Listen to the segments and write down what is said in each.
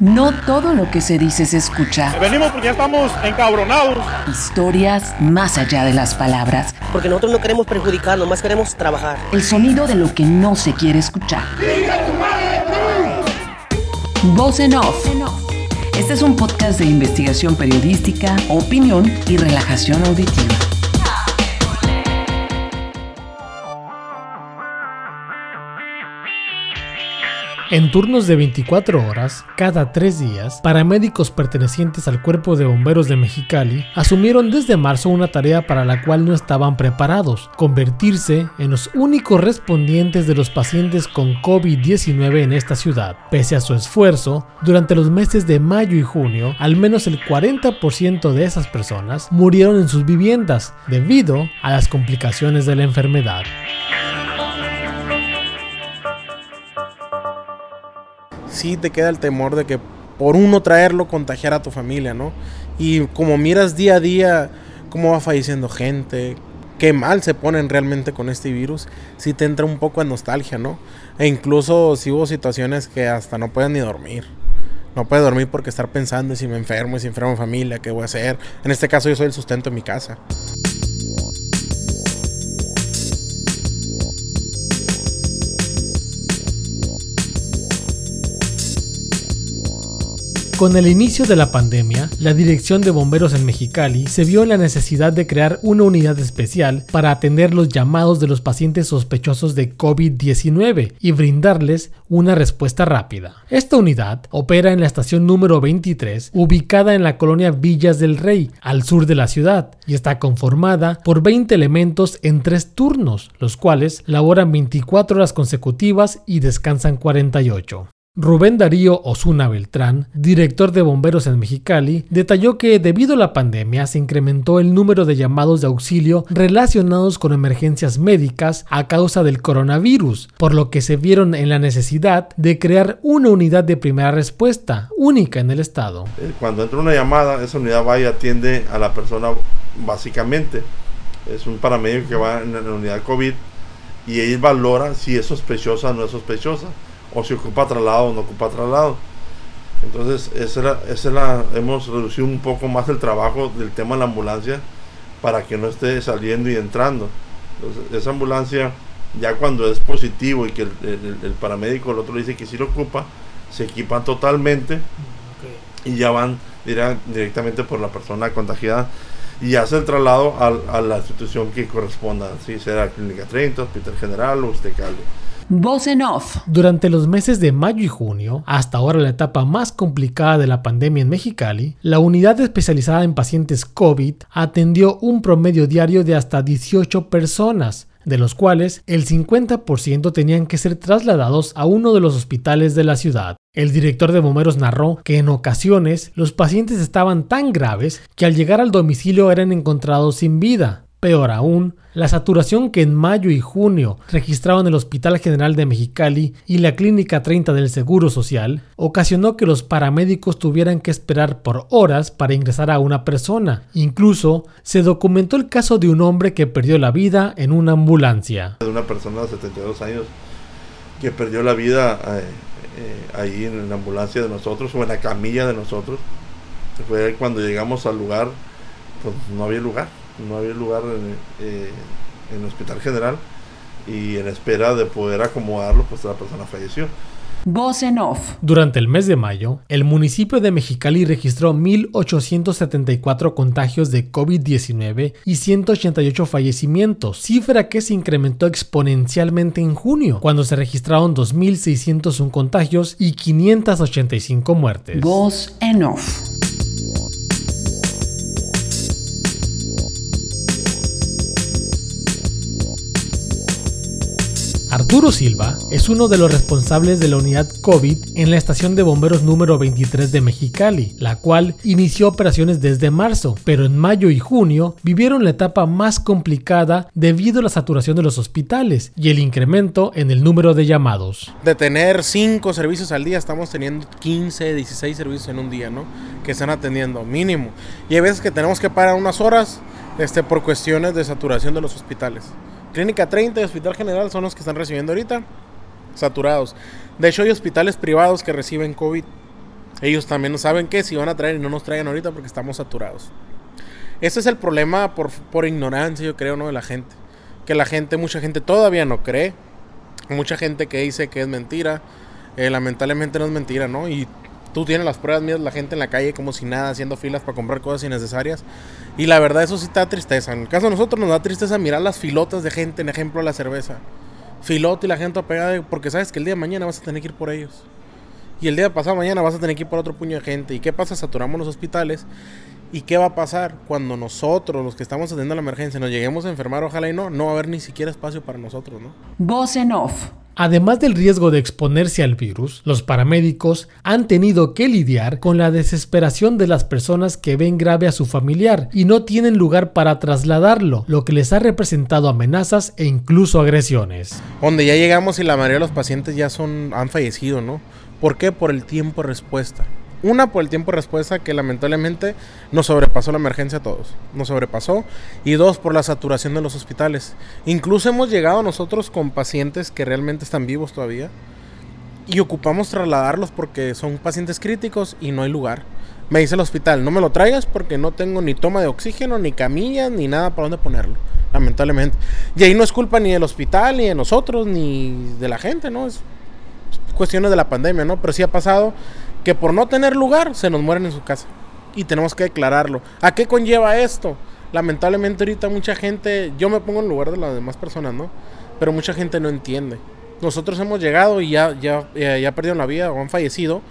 No todo lo que se dice se escucha. Venimos porque ya estamos encabronados. Historias más allá de las palabras. Porque nosotros no queremos perjudicar, nomás queremos trabajar. El sonido de lo que no se quiere escuchar. Voz en off. Este es un podcast de investigación periodística, opinión y relajación auditiva. En turnos de 24 horas, cada tres días, paramédicos pertenecientes al Cuerpo de Bomberos de Mexicali asumieron desde marzo una tarea para la cual no estaban preparados, convertirse en los únicos respondientes de los pacientes con COVID-19 en esta ciudad. Pese a su esfuerzo, durante los meses de mayo y junio, al menos el 40% de esas personas murieron en sus viviendas debido a las complicaciones de la enfermedad. Sí te queda el temor de que por uno traerlo contagiar a tu familia, ¿no? Y como miras día a día cómo va falleciendo gente, qué mal se ponen realmente con este virus, sí te entra un poco de nostalgia, ¿no? E incluso si hubo situaciones que hasta no pueden ni dormir. No puedes dormir porque estar pensando si me enfermo, si enfermo en familia, qué voy a hacer. En este caso yo soy el sustento de mi casa. Con el inicio de la pandemia, la Dirección de Bomberos en Mexicali se vio en la necesidad de crear una unidad especial para atender los llamados de los pacientes sospechosos de COVID-19 y brindarles una respuesta rápida. Esta unidad opera en la estación número 23, ubicada en la colonia Villas del Rey, al sur de la ciudad, y está conformada por 20 elementos en tres turnos, los cuales laboran 24 horas consecutivas y descansan 48. Rubén Darío Osuna Beltrán, director de bomberos en Mexicali, detalló que debido a la pandemia se incrementó el número de llamados de auxilio relacionados con emergencias médicas a causa del coronavirus, por lo que se vieron en la necesidad de crear una unidad de primera respuesta única en el estado. Eh, cuando entra una llamada, esa unidad va y atiende a la persona básicamente. Es un paramédico que va en la unidad COVID y él valora si es sospechosa o no es sospechosa o si ocupa traslado o no ocupa traslado. Entonces, esa esa hemos reducido un poco más el trabajo del tema de la ambulancia para que no esté saliendo y entrando. esa ambulancia, ya cuando es positivo y que el, paramédico, el otro dice que sí lo ocupa, se equipan totalmente y ya van directamente por la persona contagiada y hace el traslado a, la institución que corresponda, si será Clínica 30, Hospital General o Ustecali. Durante los meses de mayo y junio, hasta ahora la etapa más complicada de la pandemia en Mexicali, la unidad especializada en pacientes COVID atendió un promedio diario de hasta 18 personas, de los cuales el 50% tenían que ser trasladados a uno de los hospitales de la ciudad. El director de bomberos narró que en ocasiones los pacientes estaban tan graves que al llegar al domicilio eran encontrados sin vida. Peor aún, la saturación que en mayo y junio registraron el Hospital General de Mexicali y la Clínica 30 del Seguro Social ocasionó que los paramédicos tuvieran que esperar por horas para ingresar a una persona. Incluso se documentó el caso de un hombre que perdió la vida en una ambulancia. De una persona de 72 años que perdió la vida eh, eh, ahí en la ambulancia de nosotros o en la camilla de nosotros. Fue cuando llegamos al lugar, pues no había lugar no había lugar eh, en, el hospital general y en espera de poder acomodarlo, pues la persona falleció. Voz en off. Durante el mes de mayo, el municipio de Mexicali registró 1.874 contagios de COVID-19 y 188 fallecimientos, cifra que se incrementó exponencialmente en junio, cuando se registraron 2.601 contagios y 585 muertes. Voz en off. Arturo Silva es uno de los responsables de la unidad COVID en la estación de bomberos número 23 de Mexicali, la cual inició operaciones desde marzo, pero en mayo y junio vivieron la etapa más complicada debido a la saturación de los hospitales y el incremento en el número de llamados. De tener 5 servicios al día, estamos teniendo 15, 16 servicios en un día, ¿no? Que están atendiendo mínimo. Y hay veces que tenemos que parar unas horas este, por cuestiones de saturación de los hospitales. Clínica 30 y Hospital General son los que están recibiendo ahorita, saturados. De hecho, hay hospitales privados que reciben COVID Ellos también no saben qué, si van a traer y no nos traigan ahorita porque estamos saturados. Ese es el problema por, por ignorancia, yo creo, ¿no? De la gente. Que la gente, mucha gente todavía no cree. Mucha gente que dice que es mentira. Eh, lamentablemente no es mentira, ¿no? Y tú tienes las pruebas mías, la gente en la calle como si nada, haciendo filas para comprar cosas innecesarias. Y la verdad, eso sí está tristeza. En el caso de nosotros nos da tristeza mirar las filotas de gente, en ejemplo, la cerveza. Filote y la gente pegada porque sabes que el día de mañana vas a tener que ir por ellos. Y el día de pasado mañana vas a tener que ir por otro puño de gente. ¿Y qué pasa? Saturamos los hospitales. ¿Y qué va a pasar cuando nosotros, los que estamos atendiendo la emergencia, nos lleguemos a enfermar? Ojalá y no, no va a haber ni siquiera espacio para nosotros, ¿no? Voz off. Además del riesgo de exponerse al virus, los paramédicos han tenido que lidiar con la desesperación de las personas que ven grave a su familiar y no tienen lugar para trasladarlo, lo que les ha representado amenazas e incluso agresiones. Donde ya llegamos y la mayoría de los pacientes ya son han fallecido, ¿no? ¿Por qué? Por el tiempo de respuesta. Una, por el tiempo de respuesta que lamentablemente nos sobrepasó la emergencia a todos. Nos sobrepasó. Y dos, por la saturación de los hospitales. Incluso hemos llegado nosotros con pacientes que realmente están vivos todavía. Y ocupamos trasladarlos porque son pacientes críticos y no hay lugar. Me dice el hospital, no me lo traigas porque no tengo ni toma de oxígeno, ni camillas, ni nada para dónde ponerlo. Lamentablemente. Y ahí no es culpa ni del hospital, ni de nosotros, ni de la gente, ¿no? Es cuestiones de la pandemia, ¿no? Pero sí ha pasado que por no tener lugar se nos mueren en su casa. Y tenemos que declararlo. ¿A qué conlleva esto? Lamentablemente ahorita mucha gente, yo me pongo en lugar de las demás personas, ¿no? Pero mucha gente no entiende. Nosotros hemos llegado y ya, ya, ya, ya perdieron la vida o han fallecido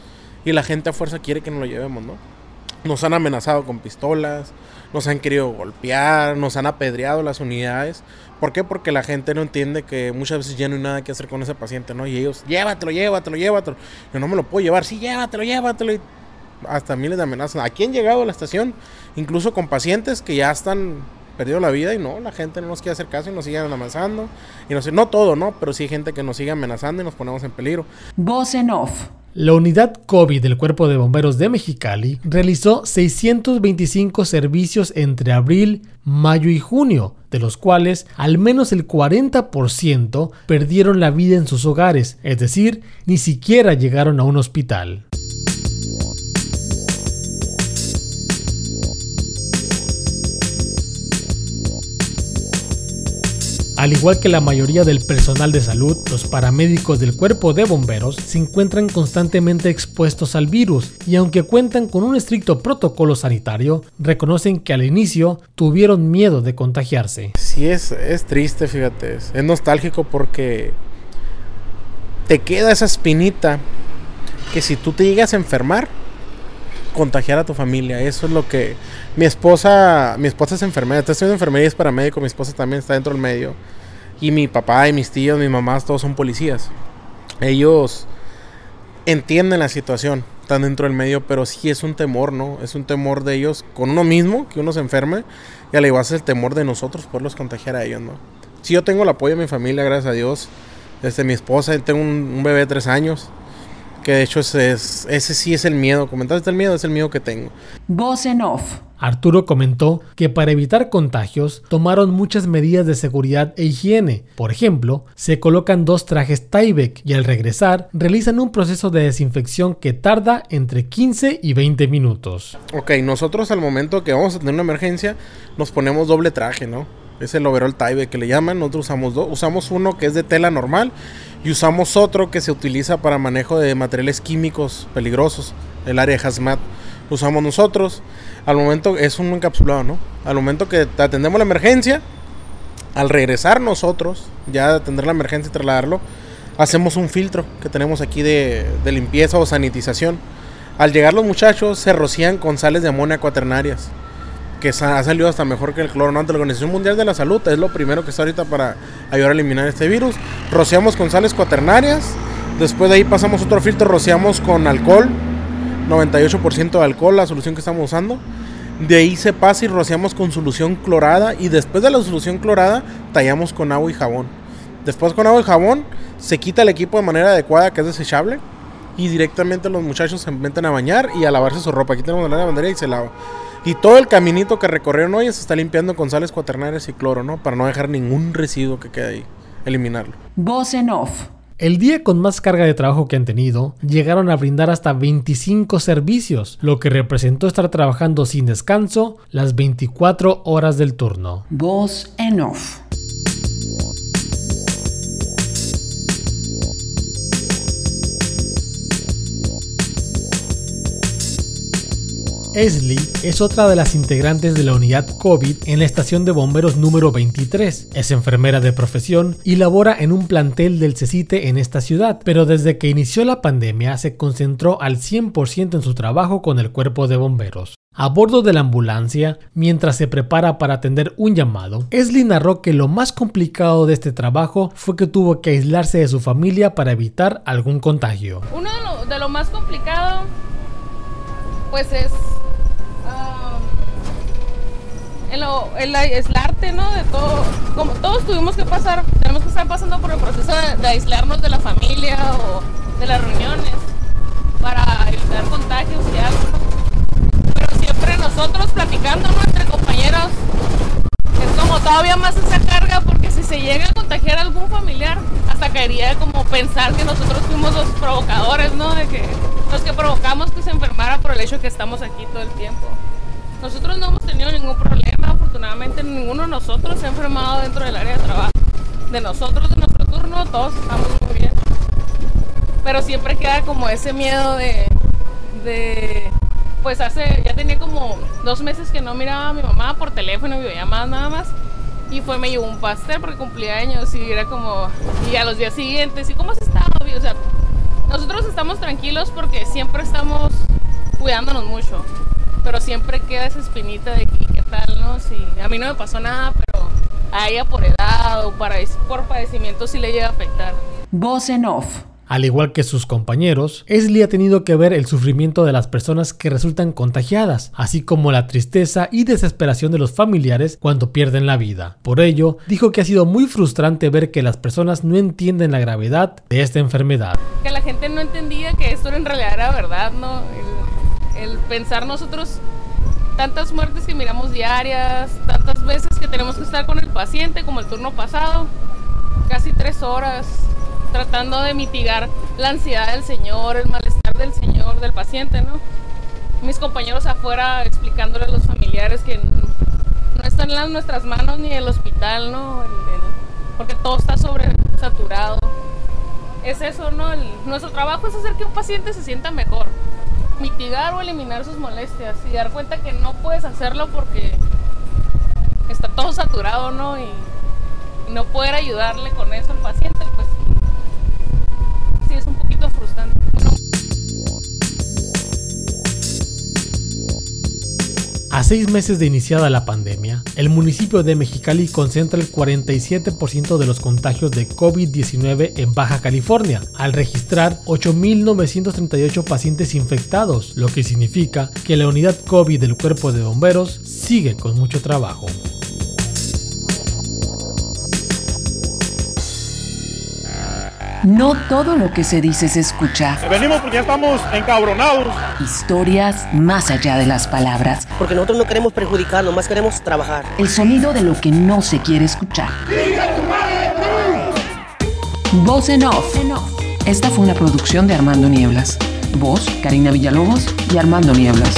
y la gente a fuerza quiere que nos lo llevemos, ¿no? Nos han amenazado con pistolas, nos han querido golpear, nos han apedreado las unidades. ¿Por qué? Porque la gente no entiende que muchas veces ya no hay nada que hacer con ese paciente, ¿no? Y ellos, llévatelo, llévatelo, llévatelo. Yo no me lo puedo llevar, sí, llévatelo, llévatelo. Y hasta miles de amenazas. Aquí han llegado a la estación, incluso con pacientes que ya están perdido la vida y no, la gente no nos quiere hacer caso y nos siguen amenazando. Y no sé, no todo, ¿no? Pero sí hay gente que nos sigue amenazando y nos ponemos en peligro. Voz en off. La unidad COVID del Cuerpo de Bomberos de Mexicali realizó 625 servicios entre abril, mayo y junio, de los cuales al menos el 40% perdieron la vida en sus hogares, es decir, ni siquiera llegaron a un hospital. Al igual que la mayoría del personal de salud, los paramédicos del cuerpo de bomberos se encuentran constantemente expuestos al virus y aunque cuentan con un estricto protocolo sanitario, reconocen que al inicio tuvieron miedo de contagiarse. Sí, es, triste, fíjate, es, nostálgico porque te queda esa espinita que si tú te llegas a enfermar, contagiar a tu familia. Eso es lo que mi esposa, mi esposa es enfermera, está estudiando enfermería es paramédico, mi esposa también está dentro del medio. Y mi papá y mis tíos, mi mamá, todos son policías. Ellos entienden la situación, están dentro del medio, pero sí es un temor, ¿no? Es un temor de ellos con uno mismo, que uno se enferme, y al igual es el temor de nosotros poderlos contagiar a ellos, ¿no? Sí, yo tengo el apoyo de mi familia, gracias a Dios. Desde mi esposa, tengo un bebé de tres años que de hecho ese, es, ese sí es el miedo. Comentaste el miedo, es el miedo que tengo. Voz en off. Arturo comentó que para evitar contagios tomaron muchas medidas de seguridad e higiene. Por ejemplo, se colocan dos trajes Tyvek y al regresar realizan un proceso de desinfección que tarda entre 15 y 20 minutos. Ok, nosotros al momento que vamos a tener una emergencia nos ponemos doble traje, ¿no? Es el overall Tyvek que le llaman. Nosotros usamos dos. Usamos uno que es de tela normal y usamos otro que se utiliza para manejo de materiales químicos peligrosos, el área de hazmat. Usamos nosotros. Al momento es un encapsulado, ¿no? Al momento que atendemos la emergencia, al regresar nosotros, ya de atender la emergencia y trasladarlo, hacemos un filtro que tenemos aquí de, limpieza o sanitización. Al llegar los muchachos se rocían con sales de amonio cuaternarias que ha salido hasta mejor que el cloro. Ante la Organización Mundial de la Salud es lo primero que está ahorita para ayudar a eliminar este virus. Rociamos con sales cuaternarias. Después de ahí pasamos otro filtro, rociamos con alcohol. 98% de alcohol, la solución que estamos usando. De ahí se pasa y rociamos con solución clorada. Y después de la solución clorada, tallamos con agua y jabón. Después con agua y jabón, se quita el equipo de manera adecuada, que es desechable. Y directamente los muchachos se meten a bañar y a lavarse su ropa. Aquí tenemos la bandera y se lava. Y todo el caminito que recorrieron hoy se está limpiando con sales cuaternarias y cloro, ¿no? Para no dejar ningún residuo que quede ahí. Eliminarlo. Voz en off. El día con más carga de trabajo que han tenido, llegaron a brindar hasta 25 servicios, lo que representó estar trabajando sin descanso las 24 horas del turno. Voz en off. Esli es otra de las integrantes de la unidad COVID en la estación de bomberos número 23. Es enfermera de profesión y labora en un plantel del CECITE en esta ciudad, pero desde que inició la pandemia se concentró al 100% en su trabajo con el cuerpo de bomberos. A bordo de la ambulancia, mientras se prepara para atender un llamado, Esli narró que lo más complicado de este trabajo fue que tuvo que aislarse de su familia para evitar algún contagio. Uno de de lo más complicado, pues es el, el aislarte, ¿no? De todo, como todos tuvimos que pasar, tenemos que estar pasando por el proceso de, aislarnos de la familia o de las reuniones para evitar contagios y algo, Pero siempre nosotros platicando, Entre compañeros, es como todavía más esa carga porque si se llega a contagiar a algún familiar, hasta caería como pensar que nosotros fuimos los provocadores, ¿no? De que los que provocamos que se enfermara por el hecho que estamos aquí todo el tiempo. Nosotros no hemos tenido ningún problema, afortunadamente ninguno de nosotros se ha enfermado dentro del área de trabajo. De nosotros, de nuestro turno, todos estamos muy bien. Pero siempre queda como ese miedo de, de pues hace, ya tenía como dos meses que no miraba a mi mamá por teléfono, videollamadas nada más. Y fue, me llevó un pastel porque cumplía años y era como, y a los días siguientes, ¿y cómo has estado? O sea, nosotros estamos tranquilos porque siempre estamos cuidándonos mucho pero siempre queda esa espinita de qué ¿no? Si a mí no me pasó nada, pero a ella por edad o para, por padecimiento sí le llega a afectar. Voz en off. Al igual que sus compañeros, Esli ha tenido que ver el sufrimiento de las personas que resultan contagiadas, así como la tristeza y desesperación de los familiares cuando pierden la vida. Por ello, dijo que ha sido muy frustrante ver que las personas no entienden la gravedad de esta enfermedad. Que la gente no entendía que esto en realidad era verdad, ¿no? el pensar nosotros tantas muertes que miramos diarias, tantas veces que tenemos que estar con el paciente, como el turno pasado, casi tres horas, tratando de mitigar la ansiedad del señor, el malestar del señor, del paciente, ¿no? Mis compañeros afuera explicándole a los familiares que no están en nuestras manos ni el hospital, ¿no? porque todo está sobresaturado. Es eso, ¿no? nuestro trabajo es hacer que un paciente se sienta mejor mitigar o eliminar sus molestias y dar cuenta que no puedes hacerlo porque está todo saturado, ¿no? Y, no poder ayudarle con eso al paciente, pues seis meses de iniciada la pandemia, el municipio de Mexicali concentra el 47% de los contagios de COVID-19 en Baja California, al registrar 8.938 pacientes infectados, lo que significa que la unidad COVID del cuerpo de bomberos sigue con mucho trabajo. No todo lo que se dice se escucha. Venimos porque ya estamos encabronados. Historias más allá de las palabras. Porque nosotros no queremos perjudicar, nomás queremos trabajar. El sonido de lo que no se quiere escuchar. Voz en off. Esta fue una producción de Armando Nieblas. Voz, Karina Villalobos y Armando Nieblas.